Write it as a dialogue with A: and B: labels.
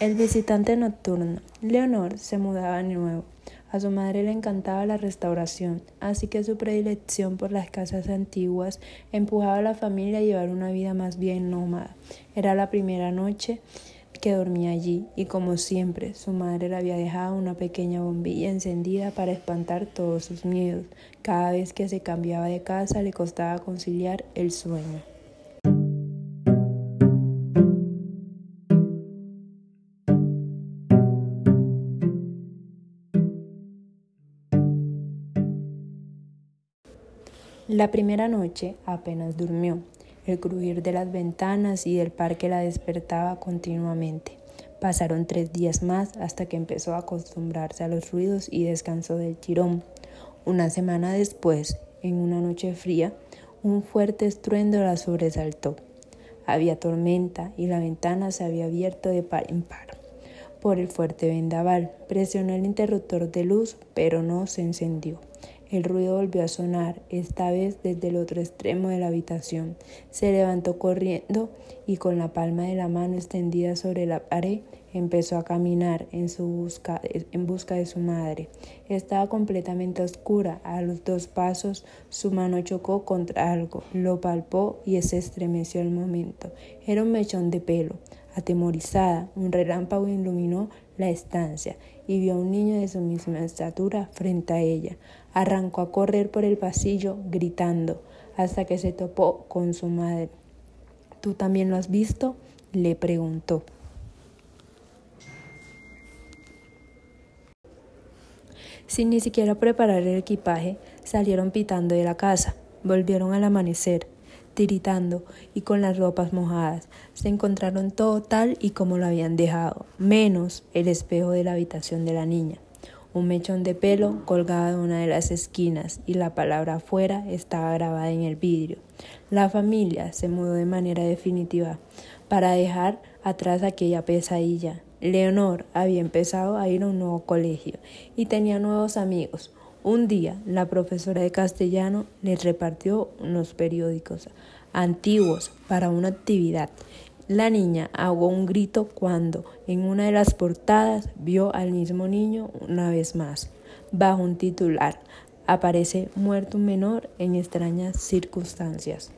A: El visitante nocturno. Leonor se mudaba de nuevo. A su madre le encantaba la restauración, así que su predilección por las casas antiguas empujaba a la familia a llevar una vida más bien nómada. Era la primera noche que dormía allí y como siempre su madre le había dejado una pequeña bombilla encendida para espantar todos sus miedos. Cada vez que se cambiaba de casa le costaba conciliar el sueño. La primera noche apenas durmió. El crujir de las ventanas y del parque la despertaba continuamente. Pasaron tres días más hasta que empezó a acostumbrarse a los ruidos y descansó del tirón. Una semana después, en una noche fría, un fuerte estruendo la sobresaltó. Había tormenta y la ventana se había abierto de par en par. Por el fuerte vendaval, presionó el interruptor de luz, pero no se encendió. El ruido volvió a sonar, esta vez desde el otro extremo de la habitación. Se levantó corriendo y con la palma de la mano extendida sobre la pared empezó a caminar en, su busca, en busca de su madre. Estaba completamente oscura. A los dos pasos su mano chocó contra algo, lo palpó y se estremeció al momento. Era un mechón de pelo. Atemorizada, un relámpago iluminó la estancia y vio a un niño de su misma estatura frente a ella. Arrancó a correr por el pasillo gritando hasta que se topó con su madre. ¿Tú también lo has visto? le preguntó. Sin ni siquiera preparar el equipaje, salieron pitando de la casa. Volvieron al amanecer tiritando y con las ropas mojadas. Se encontraron todo tal y como lo habían dejado, menos el espejo de la habitación de la niña. Un mechón de pelo colgaba de una de las esquinas y la palabra afuera estaba grabada en el vidrio. La familia se mudó de manera definitiva para dejar atrás aquella pesadilla. Leonor había empezado a ir a un nuevo colegio y tenía nuevos amigos. Un día, la profesora de castellano les repartió unos periódicos antiguos para una actividad. La niña ahogó un grito cuando, en una de las portadas, vio al mismo niño una vez más. Bajo un titular, aparece muerto un menor en extrañas circunstancias.